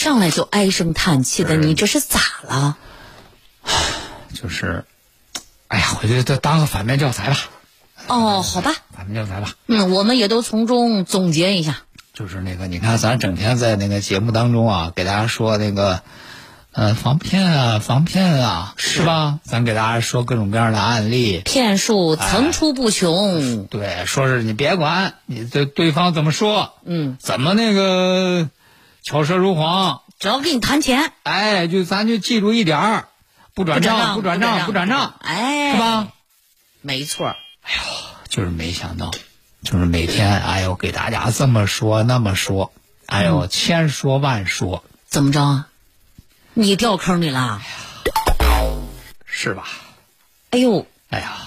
上来就唉声叹气的，你这是咋了？就是，哎呀，我觉得当个反面教材吧，哦，好吧，反面教材吧。嗯，我们也都从中总结一下。就是那个，你看咱整天在那个节目当中啊，给大家说那个，呃，防骗啊，防骗啊，是吧？咱给大家说各种各样的案例，骗术层出不穷。对，说是你别管你对对方怎么说，嗯，怎么那个巧舌如簧，只要给你谈钱，哎，就咱就记住一点儿，不转账，不转账，不转账，哎，是吧？没错。哎呦，就是没想到，就是每天，哎呦，给大家这么说那么说，哎呦，千说万说，怎么着啊？你掉坑里了？是吧？哎呦，哎呀，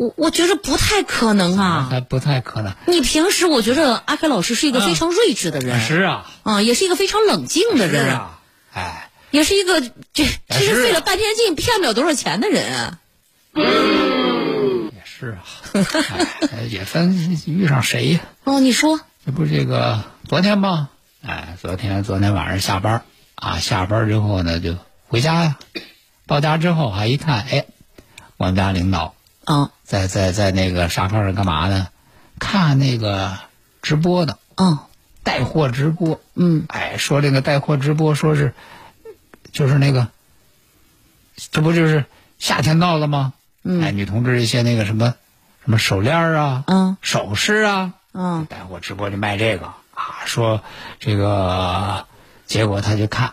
我我觉着不太可能啊。还不太可能。你平时我觉着阿凯老师是一个非常睿智的人，是啊，啊，也是一个非常冷静的人，是啊，哎，也是一个这其实费了半天劲骗不了多少钱的人啊。也是啊，哎，也分遇上谁呀？哦，你说，这不是这个昨天吗？哎，昨天昨天晚上下班啊，下班之后呢就回家呀，到家之后还一看，哎，我们家领导啊，在在在那个沙发上干嘛呢？看那个直播的，嗯带货直播，嗯，哎，说这个带货直播，说是就是那个，这不就是夏天到了吗？嗯哎，女同志一些那个什么什么手链儿啊，嗯首饰啊，嗯带货直播就卖这个啊，说这个，结果他就看，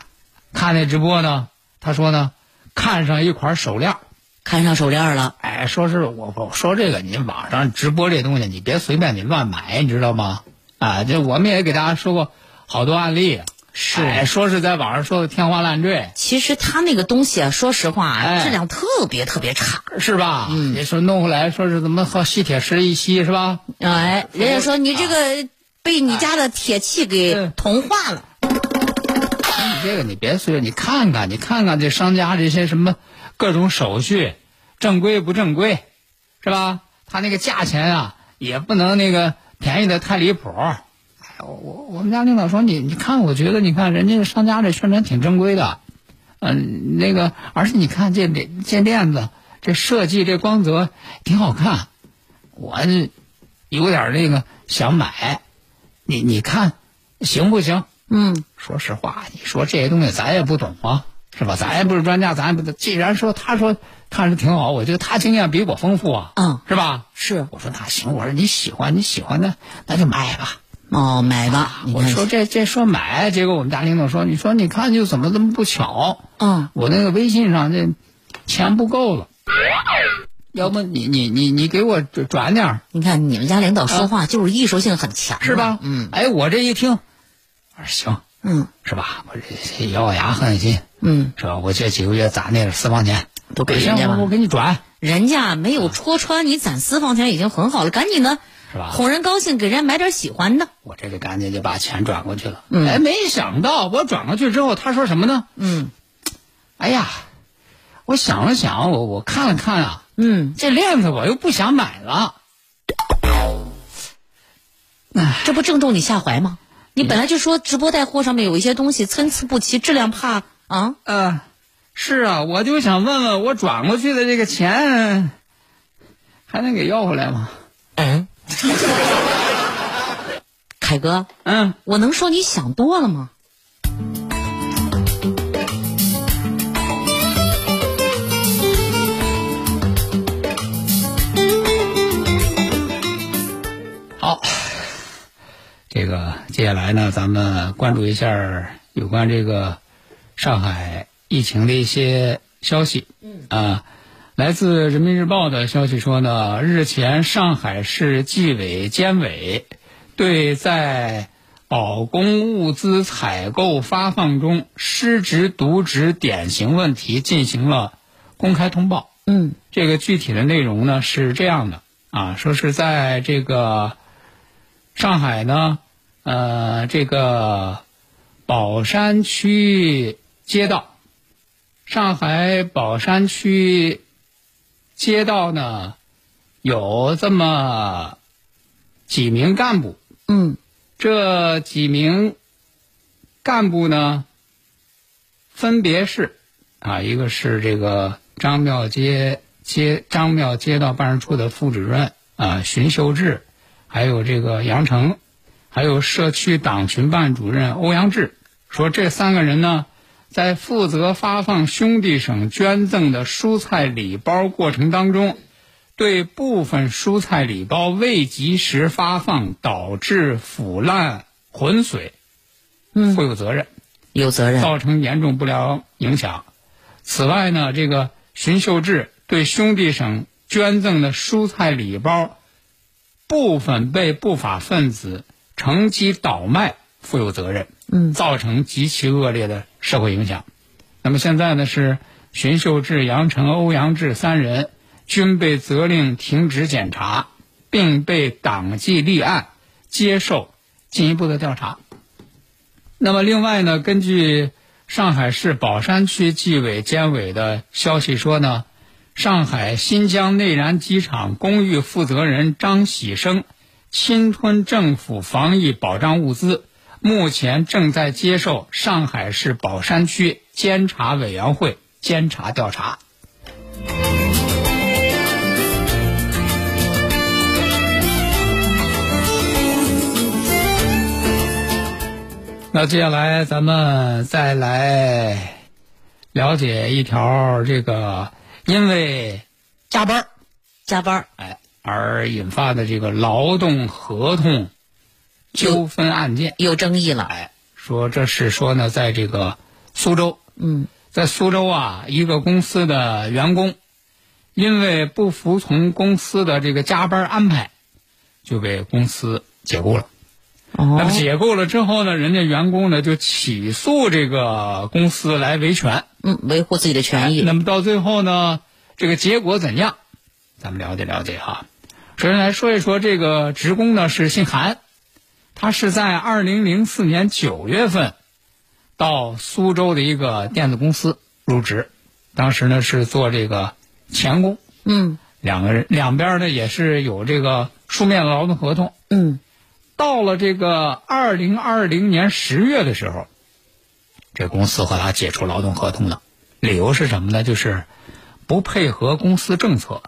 看那直播呢，他说呢，看上一款手链儿，看上手链了，哎，说是我我说这个，你网上直播这东西，你别随便你乱买，你知道吗？啊，这我们也给大家说过好多案例，是哎，说是在网上说的天花乱坠，其实他那个东西啊，说实话质量特别特别差。是吧？嗯，你说弄回来说是怎么和吸铁石一吸是吧？哎，人家说你这个被你家的铁器给嗯同化了。你这个你别随便，你看看，你看看这商家这些什么各种手续，正规不正规，是吧？他那个价钱啊，也不能那个便宜的太离谱。哎，我我们家领导说你你看，我觉得你看人家商家这宣传挺正规的，嗯、那个而且你看这链这链子这设计这光泽挺好看，我这有点那个想买，你你看行不行？嗯，说实话，你说这些东西咱也不懂啊，是吧？咱也不是专家，咱也不懂。既然说他说看着挺好，我觉得他经验比我丰富啊，嗯，是吧？是我说那行，我说你喜欢你喜欢的那就买吧。哦，买吧。你我说这这说买，结果我们家领导说，你说你看就怎么这么不巧？嗯，我那个微信上这钱不够了，要不你你你你给我转转点儿你看你们家领导说话就是艺术性很强，是吧？嗯哎，我这一听，我说行，嗯是吧？我这咬咬牙恨心。嗯，是吧？我这几个月攒那个私房钱，都给行人家吧我我给你转，人家没有戳穿你攒私房钱已经很好了，赶紧的是吧？哄人高兴，给人家买点喜欢的。我这就赶紧就把钱转过去了。嗯哎，没想到我转过去之后，他说什么呢？嗯哎呀，我想了想，我我看了看啊，嗯，这链子我又不想买了。这不正中你下怀吗？你本来就说直播带货上面有一些东西参差不齐，质量怕啊。呃，是啊，我就想问问，我转过去的这个钱还能给要回来吗？嗯，凯哥，嗯，我能说你想多了吗？好，这个接下来呢，咱们关注一下有关这个上海疫情的一些消息。嗯啊，来自人民日报的消息说呢，日前上海市纪委监委对在保供物资采购发放中失职渎职典型问题进行了公开通报。嗯这个具体的内容呢是这样的啊，说是在这个上海呢，呃，这个宝山区街道，上海宝山区街道呢有这么几名干部，嗯。这几名干部呢，分别是啊，一个是这个张庙街街张庙街道办事处的副主任啊荀秀志，还有这个杨成，还有社区党群办主任欧阳志，说这三个人呢，在负责发放兄弟省捐赠的蔬菜礼包过程当中，对部分蔬菜礼包未及时发放导致腐烂浑水，嗯负有责任。有责任。造成严重不良影响。此外呢，这个荀秀智对兄弟省捐赠的蔬菜礼包部分被不法分子乘机倒卖负有责任，嗯造成极其恶劣的社会影响。那么现在呢，是荀秀志、杨成、欧阳志三人均被责令停职检查，并被党纪立案，接受进一步的调查。那么另外呢，根据上海市宝山区纪委监委的消息说呢，上海新疆内燃机场公寓负责人张喜生侵吞政府防疫保障物资，目前正在接受上海市宝山区监察委员会监察调查。那接下来咱们再来了解一条这个因为加班加班儿哎而引发的这个劳动合同纠纷案件。有争议了。哎，说这是说呢，在这个苏州，嗯在苏州啊，一个公司的员工因为不服从公司的这个加班安排，就被公司解雇了。哦那哦么解雇了之后呢，人家员工呢就起诉这个公司来维权。嗯，维护自己的权益。那么到最后呢，这个结果怎样？咱们了解了解哈。首先来说一说这个职工呢是姓韩，他是在二零零四年九月份到苏州的一个电子公司入职，当时呢是做这个钳工，嗯两个人两边呢也是有这个书面的劳动合同。嗯到了这个二零二零年十月的时候，这公司和他解除劳动合同了，理由是什么呢？就是不配合公司政策，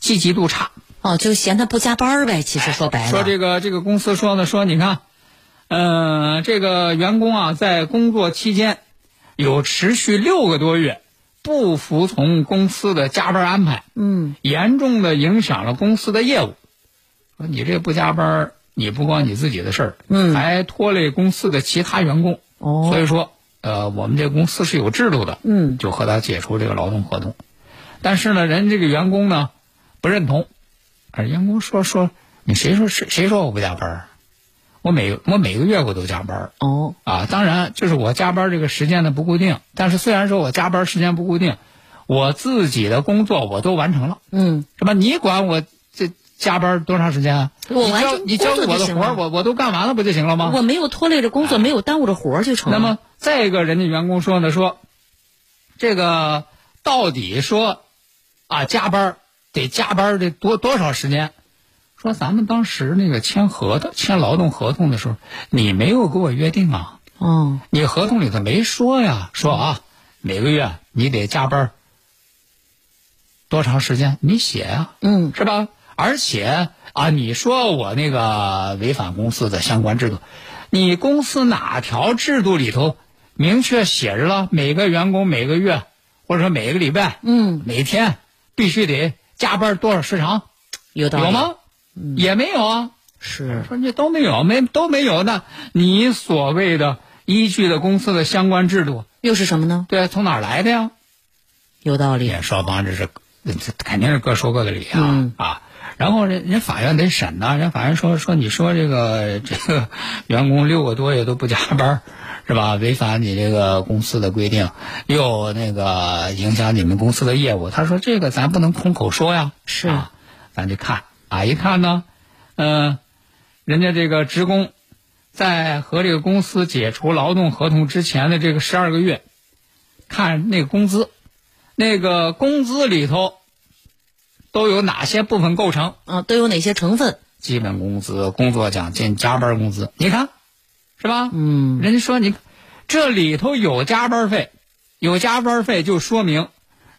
积极度差。哦，就嫌他不加班呗。其实说白了，说这个这个公司说呢，说你看，呃，这个员工啊，在工作期间有持续六个多月不服从公司的加班安排，嗯严重的影响了公司的业务。说你这不加班，你不光你自己的事儿，嗯还拖累公司的其他员工。哦所以说，呃，我们这公司是有制度的，嗯就和他解除这个劳动合同。但是呢，人这个员工呢不认同，而员工说说你谁说谁谁说我不加班儿？我每我每个月我都加班儿哦啊，当然就是我加班这个时间呢不固定，但是虽然说我加班时间不固定，我自己的工作我都完成了，嗯是吧？你管我这加班多长时间我完成交你交我的活儿，我我都干完了不就行了吗？我没有拖累着工作，没有耽误着活儿就成了。那么再一个，人家员工说呢，说这个到底说啊加班儿得加班儿得多多少时间？说咱们当时那个签合同、签劳动合同的时候，你没有给我约定啊，哦你合同里头没说呀，说啊每个月你得加班儿多长时间，你写啊，嗯是吧？而且啊，你说我那个违反公司的相关制度，你公司哪条制度里头明确写着了每个员工每个月或者说每个礼拜，嗯，每天必须得加班多少时长？有道理。有？吗？也没有啊。是，说这都没有，没都没有那你所谓的依据的公司的相关制度，又是什么呢？对，从哪儿来的呀？有道理。双方这是这肯定是各说各的理啊、嗯啊。然后人人法院得审呐、人法院说说你说这个这个员工六个多月都不加班，是吧？违反你这个公司的规定，又那个影响你们公司的业务。他说这个咱不能空口说呀，是啊，咱就看啊，一看呢，嗯、人家这个职工在和这个公司解除劳动合同之前的这个十二个月，看那个工资，那个工资里头都有哪些部分构成？啊，都有哪些成分？基本工资、工作奖金、加班工资，你看，是吧？嗯，人家说你这里头有加班费，有加班费就说明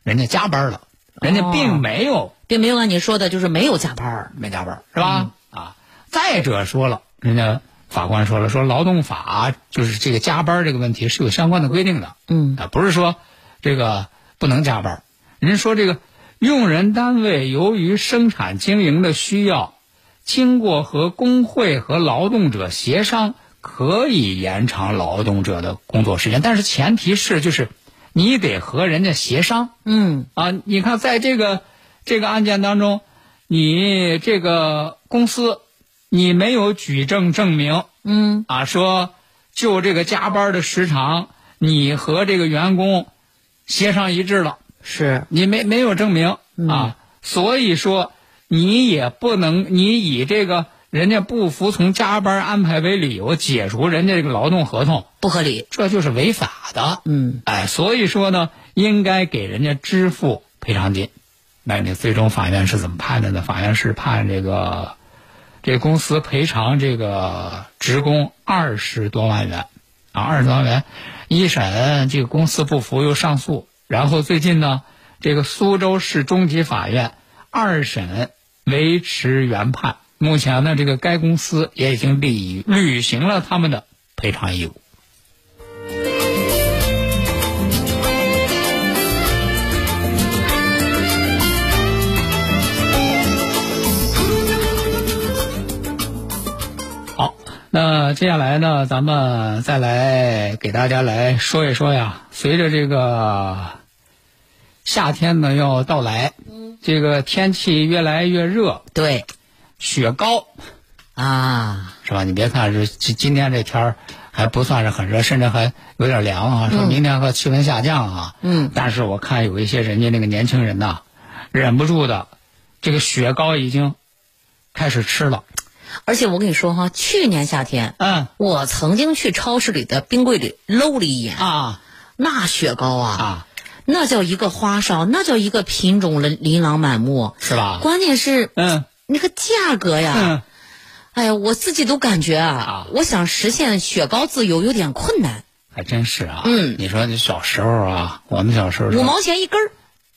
人家加班了，人家并没有并没有按你说的，就是没有加班儿。没加班，是吧？啊，再者说了，人家法官说了，说劳动法就是这个加班这个问题是有相关的规定的，嗯啊，不是说这个不能加班。人家说这个用人单位由于生产经营的需要，经过和工会和劳动者协商，可以延长劳动者的工作时间，但是前提是就是你得和人家协商。嗯。啊，你看，在这个这个案件当中，你这个公司你没有举证证明。嗯。啊，说就这个加班的时长，你和这个员工协商一致了，是你没没有证明啊，所以说你也不能你以这个人家不服从加班安排为理由解除人家这个劳动合同，不合理。这就是违法的。嗯哎，所以说呢，应该给人家支付赔偿金。那你最终法院是怎么判的呢？法院是判这个这公司赔偿这个职工二十多万元，啊，二十多万元。一审这个公司不服又上诉，然后最近呢，这个苏州市中级法院二审维持原判。目前呢，这个该公司也已经履履行了他们的赔偿义务。好，那接下来呢，咱们再来给大家来说一说呀。随着这个夏天呢要到来，这个天气越来越热，对。雪糕啊，是吧？你别看是今今天这天儿还不算是很热，甚至还有点凉啊，说明天和气温下降啊。嗯，但是我看有一些人家那个年轻人呐，忍不住的，这个雪糕已经开始吃了。而且我跟你说哈，去年夏天嗯。我曾经去超市里的冰柜里搂了一眼，啊。那雪糕啊，啊，那叫一个花哨，那叫一个品种琳琳琅满目。是吧？关键是嗯那个价格呀，嗯。哎呀，我自己都感觉啊啊，我想实现雪糕自由有点困难。还真是啊，嗯你说你小时候啊，我们小时候五毛钱一根儿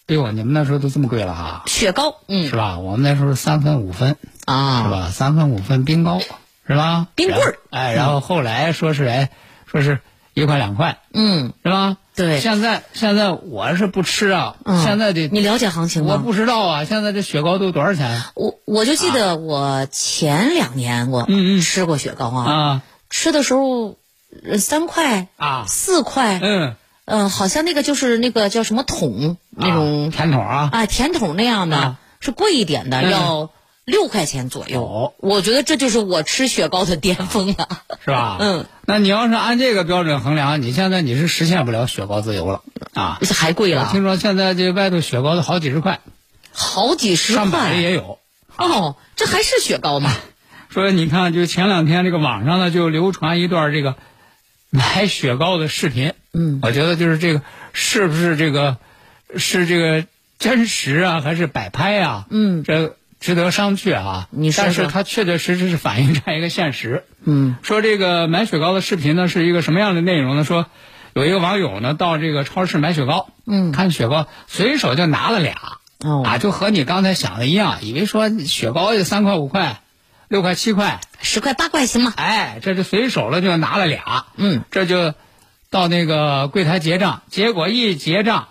哎呦，你们那时候都这么贵了哈，雪糕，嗯是吧？我们那时候三分五分，啊，是？吧？三分五分冰糕，是吧？冰棍儿哎，然后后来说是哎，说是一块两块，嗯，是吧？对。现在现在我是不吃啊，嗯。现在得你了解行情吗？我不知道啊，现在这雪糕都多少钱。我我就记得我前两年我吃过雪糕啊，啊。吃的时候呃三块啊？四块，嗯，嗯，好像那个就是那个叫什么桶那种啊甜筒啊，啊甜筒那样的啊，是贵一点的，嗯。要六块钱左哦右。我觉得这就是我吃雪糕的巅峰了。是吧？嗯，那你要是按这个标准衡量，你现在你是实现不了雪糕自由了啊。还贵了，我听说现在这外头雪糕都好几十块，好几十上百也有。哦，这还是雪糕吗？说你看，就前两天这个网上呢就流传一段这个买雪糕的视频，嗯，我觉得就是这个是不是这个是这个真实啊，还是摆拍啊？嗯，这值得商榷啊。但是它确确实实是反映这样一个现实。嗯说这个买雪糕的视频呢是一个什么样的内容呢？说有一个网友呢到这个超市买雪糕，嗯看雪糕随手就拿了俩，哦啊，就和你刚才想的一样，以为说雪糕就三块五块、六块七块，十块八块行吗？哎，这就随手了就拿了俩，嗯，这就到那个柜台结账，结果一结账，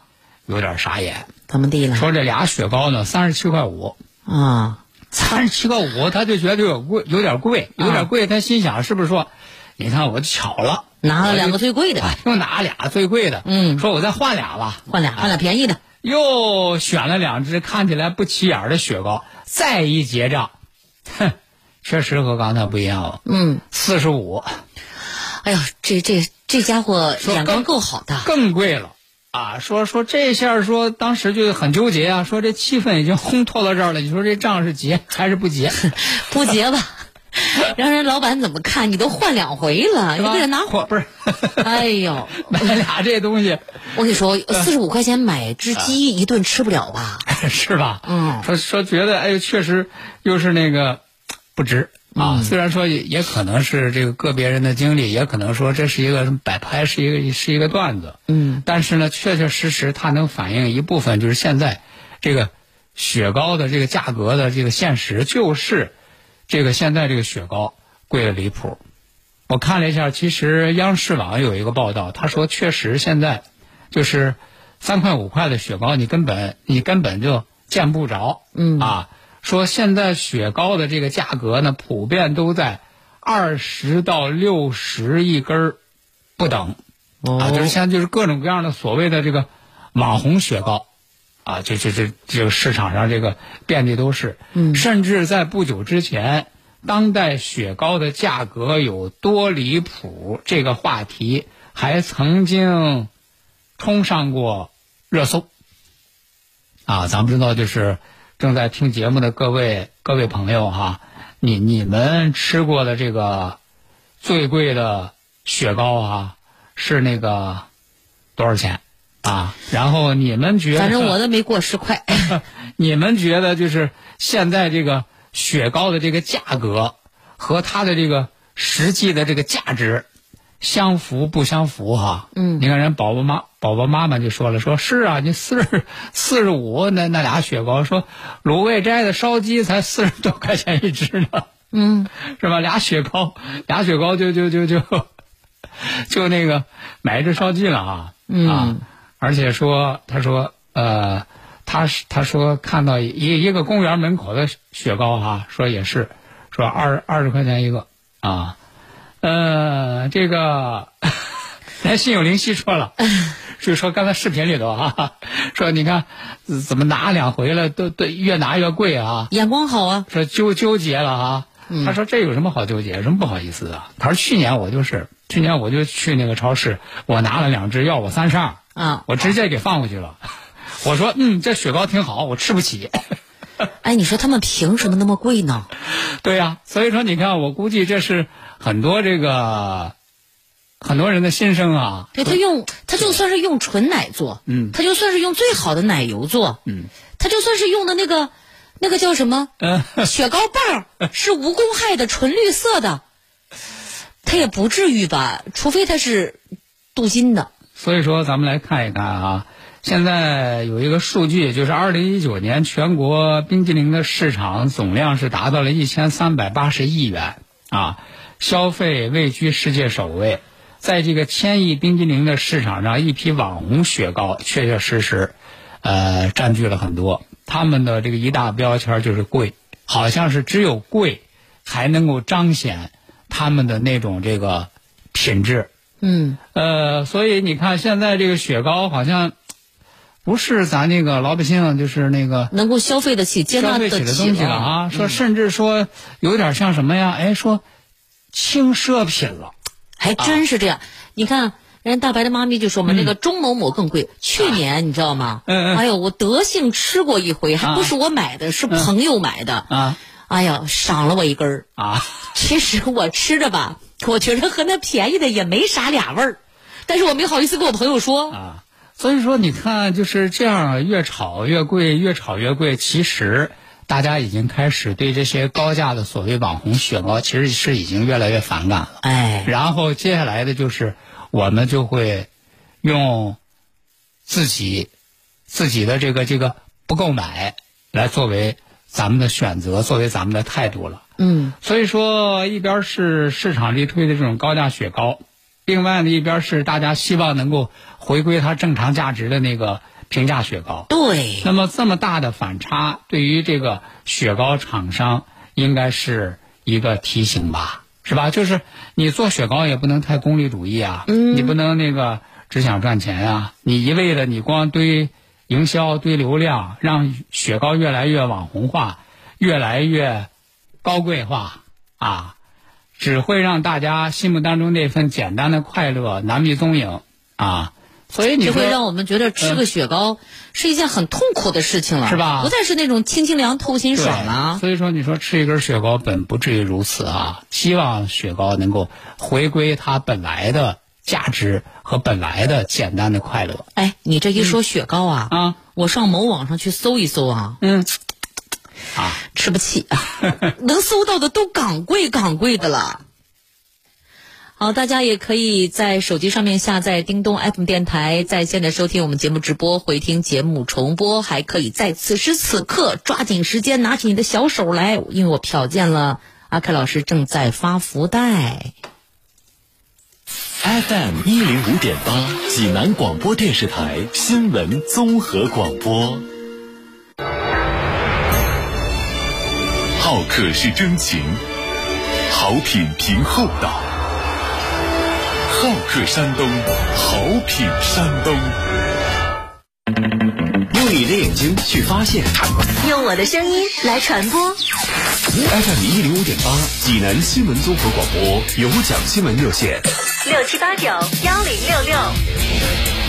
有点傻眼，怎么地了？说这俩雪糕呢三十七块五，啊，三十七块五，他就觉得有贵，有点贵，有点贵，他心想是不是说，你看我巧了，拿了两个最贵的，哎又拿俩最贵的，嗯说我再换俩吧，换俩换俩便宜的。又选了两只看起来不起眼的雪糕，再一结账，哼，确实和刚才不一样了，嗯，四十五，哎呦，这这这家伙眼光够好的。更贵了。啊，说说这下说当时就很纠结啊，说这气氛已经烘托到这儿了，你说这账是结还是不结？不结吧，让人老板怎么看？你都换两回了，你是吧为了拿火不是？哎呦，买俩这东西我跟你说，四十五块钱买只鸡一顿吃不了吧？是吧？嗯说说觉得哎呦，确实又是那个不值啊。虽然说也也可能是这个个别人的经历，也可能说这是一个摆拍，是一个是一个段子。嗯，但是呢，确确实实它能反映一部分，就是现在这个雪糕的这个价格的这个现实，就是这个现在这个雪糕贵的离谱。我看了一下，其实央视网有一个报道，他说确实现在就是三块五块的雪糕，你根本你根本就见不着。嗯啊，说现在雪糕的这个价格呢，普遍都在二十到六十一根儿不等。啊，就是现在就是各种各样的所谓的这个网红雪糕，啊，这这这这个市场上这个遍地都是，嗯。甚至在不久之前，当代雪糕的价格有多离谱这个话题还曾经冲上过热搜，啊，咱们知道就是正在听节目的各位各位朋友哈，你你们吃过的这个最贵的雪糕啊，是那个多少钱啊？然后你们觉得，反正我都没过十块。你们觉得就是现在这个雪糕的这个价格和它的这个实际的这个价值相符不相符哈？嗯你看人宝宝妈宝宝妈妈就说了，说是啊，你四十 四十五那那俩雪糕，说卤味斋的烧鸡才四十 多块钱一只呢，嗯，是吧？俩雪糕俩雪糕就就就就就那个买一只烧鸡了啊，嗯啊，而且说他说呃。他是他说看到一一个公园门口的雪糕哈、说也是说二二十块钱一个啊，呃，这个咱心有灵犀说了，就说刚才视频里头啊，说你看怎么拿两回了，都都越拿越贵啊，眼光好啊。说纠纠结了啊。嗯他说这有什么好纠结？有什么不好意思的？他说去年我就是去年我就去那个超市，我拿了两只，要我三十二，啊，我直接给放回去了。我说嗯，这雪糕挺好，我吃不起。哎，你说他们凭什么那么贵呢？对呀、所以说你看，我估计这是很多这个很多人的心声啊。对他用，他就算是用纯奶做，嗯他就算是用最好的奶油做，嗯，他就算是用的那个那个叫什么嗯，雪糕棒儿 是无公害的纯绿色的，他也不至于吧？除非他是镀金的。所以说咱们来看一看啊，现在有一个数据，就是二零一九年全国冰激凌的市场总量是达到了一千三百八十亿元啊，消费位居世界首位。在这个千亿冰激凌的市场上，一批网红雪糕确确实实，呃，占据了很多。他们的这个一大标签就是贵，好像是只有贵才能够彰显他们的那种这个品质。嗯，呃，所以你看，现在这个雪糕好像不是咱那个老百姓，就是那个能够消费得起、接纳得起的东西了啊。说甚至说有点像什么呀？哎，说轻奢品了。还真是这样。你看，人家大白的妈咪就说嘛，那个钟某某更贵。去年你知道吗？嗯嗯哎呦，我德性吃过一回，还不是我买的，是朋友买的。啊哎呀，赏了我一根儿。啊，其实我吃着吧，我觉得和那便宜的也没啥俩味儿，但是我没好意思跟我朋友说。啊，所以说你看就是这样，越炒越贵，越炒越贵。其实大家已经开始对这些高价的所谓网红雪糕，其实是已经越来越反感了。哎，然后接下来的就是我们就会用自己自己的这个这个不购买来作为咱们的选择，作为咱们的态度了。嗯，所以说，一边是市场力推的这种高价雪糕，另外呢，一边是大家希望能够回归它正常价值的那个平价雪糕。对，那么这么大的反差，对于这个雪糕厂商应该是一个提醒吧，是吧？就是你做雪糕也不能太功利主义啊，嗯你不能那个只想赚钱啊，你一味的你光堆营销、堆流量，让雪糕越来越网红化，越来越高贵化啊，只会让大家心目当中那份简单的快乐难觅踪影啊。所以就会让我们觉得吃个雪糕是一件很痛苦的事情了，是吧不再是那种清清凉、透心爽了对。所以说，你说吃一根雪糕本不至于如此啊。希望雪糕能够回归它本来的价值和本来的简单的快乐哎，你这一说雪糕啊，啊。我上某网上去搜一搜啊，嗯，啊，吃不起啊，能搜到的都港贵港贵的了。好，大家也可以在手机上面下载叮咚 FM 电台，在线的收听我们节目直播、回听节目重播，还可以在此时此刻抓紧时间拿起你的小手来，因为我瞟见了阿凯老师正在发福袋。FM 一零五点八，济南广播电视台新闻综合广播。好客是真情，好品凭厚道。好客山东，好品山东。用你的眼睛去发现，用我的声音来传播。FM 一零五点八，济南新闻综合广播有奖新闻热线，六七八九幺零六六。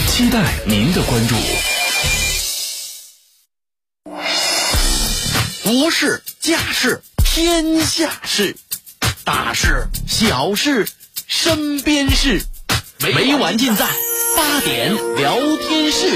期待您的关注。国事、家事、天下事，大事、小事、身边事，每晚尽在八点聊天室。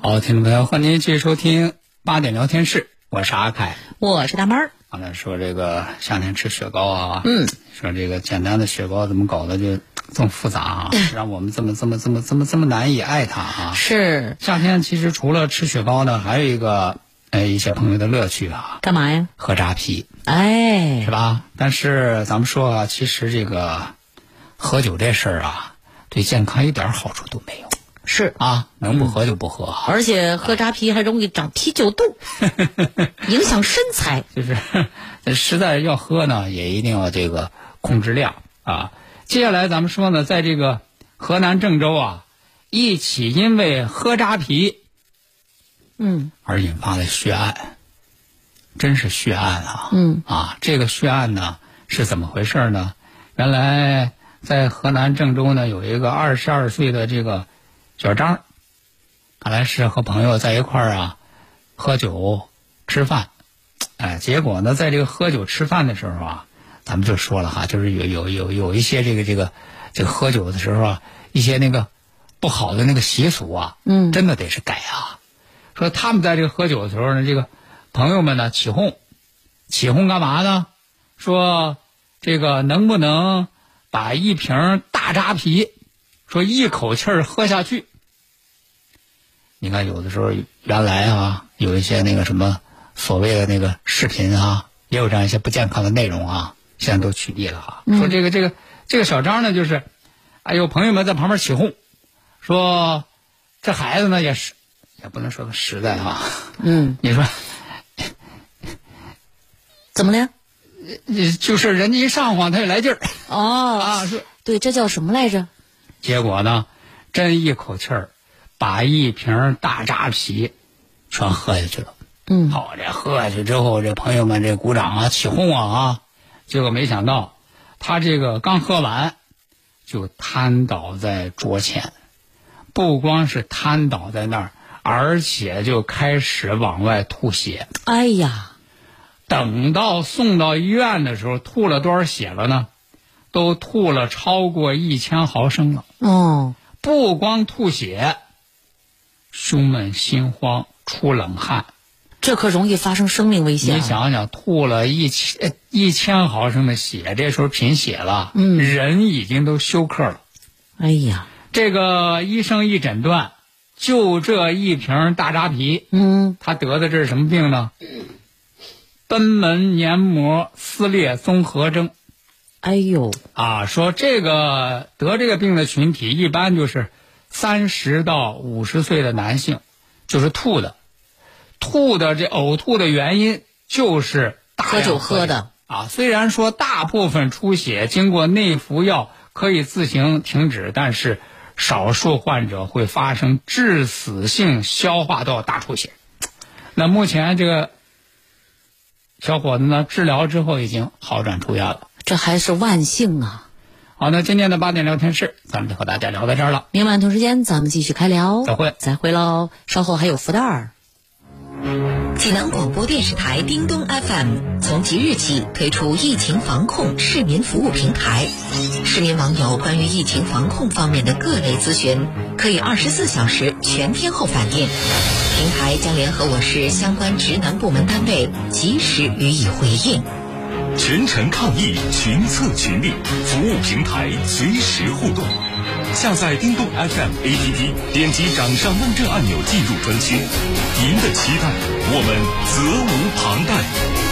好，听众朋友，欢迎您继续收听八点聊天室，我是阿凯。我是大妹儿，刚才说这个夏天吃雪糕啊，嗯，说这个简单的雪糕怎么搞的就 这么复杂啊，让我们这么这么这么这么这么难以爱它啊。是夏天其实除了吃雪糕呢，还有一个呃一些朋友的乐趣啊，干嘛呀？喝扎啤哎是，吧？但是咱们说啊，其实这个喝酒这事儿啊，对健康一点好处都没有是，啊，能不喝就不喝啊。而且喝扎啤还容易长啤酒肚，影响身材。就是实在要喝呢，也一定要这个控制量啊。接下来咱们说呢，在这个河南郑州啊，一起因为喝扎啤嗯而引发的血案，真是血案啊！嗯啊，这个血案呢是怎么回事呢？原来在河南郑州呢，有一个二十二岁的这个小张，看来是和朋友在一块儿啊喝酒吃饭，哎，结果呢，在这个喝酒吃饭的时候啊，咱们就说了哈，就是有有有有一些这个这个这个喝酒的时候啊，一些那个不好的那个习俗啊，嗯真的得是改啊。说他们在这个喝酒的时候呢，这个朋友们呢起哄，起哄干嘛呢？说这个能不能把一瓶大扎啤，说一口气儿喝下去？你看，有的时候原来啊，有一些那个什么所谓的那个视频啊，也有这样一些不健康的内容啊，现在都取缔了啊。说这个这个这个小张呢，就是，哎呦，朋友们在旁边起哄，说这孩子呢也是，也不能说个实在啊。嗯，你说，怎么了？呃就是人家一上晃，他就来劲儿哦，啊。说对，这叫什么来着？结果呢，真一口气儿把一瓶大扎啤全喝下去了。嗯，好，这喝下去之后，这朋友们这鼓掌啊、起哄啊啊，结果没想到，他这个刚喝完，就瘫倒在桌前，不光是瘫倒在那儿，而且就开始往外吐血。哎呀，等到送到医院的时候，吐了多少血了呢？都吐了超过一千毫升了。哦，不光吐血，胸闷心慌、出冷汗。这可容易发生生命危险、啊。你，想想，吐了一千一千毫升的血，这时候贫血了，嗯人已经都休克了。哎呀，这个医生一诊断，就这一瓶大扎啤，嗯，他得的这是什么病呢？贲门黏膜撕裂综合征。哎呦，啊，说这个得这个病的群体一般就是三十到五十岁的男性，就是吐的，吐的这呕吐的原因就是大量喝酒。喝的。啊。虽然说大部分出血经过内服药可以自行停止，但是少数患者会发生致死性消化道大出血。那目前这个小伙子呢，治疗之后已经好转出院了。这还是万幸啊！好，那今天的八点聊天室，咱们就和大家聊到这儿了。明晚同时间咱们继续开聊，再会再会喽！稍后还有福袋儿。济南广播电视台叮咚 FM 从即日起推出疫情防控市民服务平台，市民网友关于疫情防控方面的各类咨询，可以二十四小时全天候反映，平台将联合我市相关职能部门单位及时予以回应。全程抗疫，群策群力，服务平台随时互动。下载叮咚 FM APP，点击掌上问政按钮进入专区。您的期待，我们责无旁贷。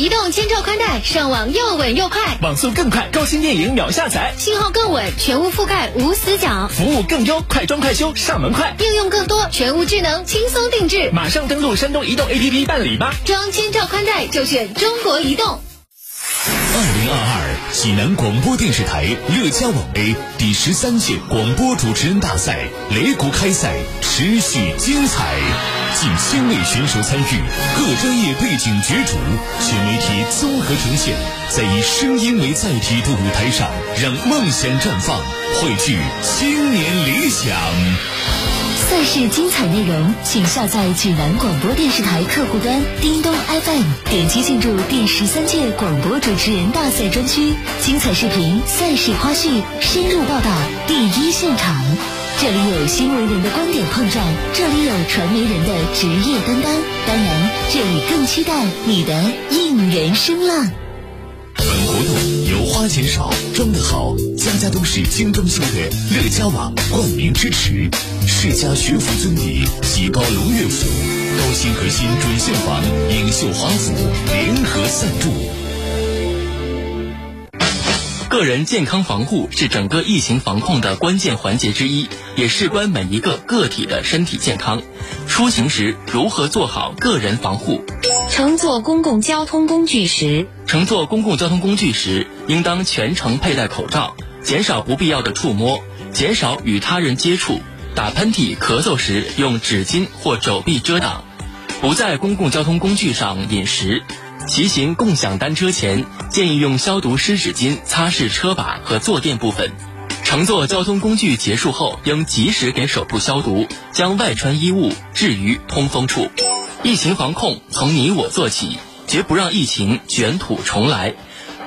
移动千兆宽带，上网又稳又快，网速更快，高清电影秒下载，信号更稳，全屋覆盖无死角，服务更优，快装快修，上门快，应用更多，全屋智能，轻松定制。马上登录山东移动 APP 办理吧！装千兆宽带就选中国移动。二零二二济南广播电视台乐家网 A 第十三届广播主持人大赛擂鼓开赛持续精彩，近千位选手参与，各专业背景角逐，全媒体综合呈现，在以声音为载体的舞台上，让梦想绽放，汇聚青年理想。赛事精彩内容，请下载济南广播电视台客户端叮咚 FM，点击进入第十三届广播主持人大赛专区，精彩视频、赛事花絮、深入报道，第一现场。这里有新闻人的观点碰撞，这里有传媒人的职业担当，当然，这里更期待你的应援声浪。本活动由花钱少、装得好、家家都是精装修的乐家网冠名支持，世家学府尊邸、喜高龙悦府、高新核心准现房、颖秀华府联合赞助。个人健康防护是整个疫情防控的关键环节之一，也事关每一个个体的身体健康。出行时如何做好个人防护？乘坐公共交通工具时，乘坐公共交通工具时，应当全程佩戴口罩，减少不必要的触摸，减少与他人接触。打喷嚏、咳嗽时用纸巾或肘臂遮挡，不在公共交通工具上饮食。骑行共享单车前，建议用消毒湿纸巾擦拭车把和坐垫部分。乘坐交通工具结束后，应及时给手部消毒，将外穿衣物置于通风处。疫情防控从你我做起，绝不让疫情卷土重来。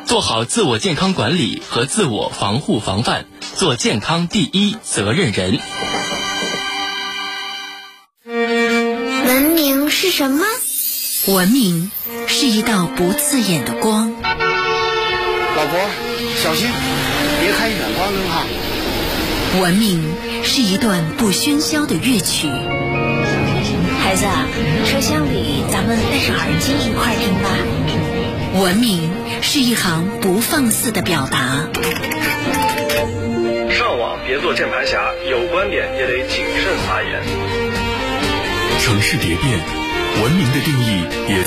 做好自我健康管理和自我防护防范，做健康第一责任人。文明是什么？文明是一道不刺眼的光。老婆，小心，别开远光灯哈。文明是一段不喧嚣的乐曲。孩子，车厢里咱们戴上耳机一块听吧。文明是一行不放肆的表达。上网别别做键盘侠，有观点也得谨慎发言。城市蝶变，文明的定义也。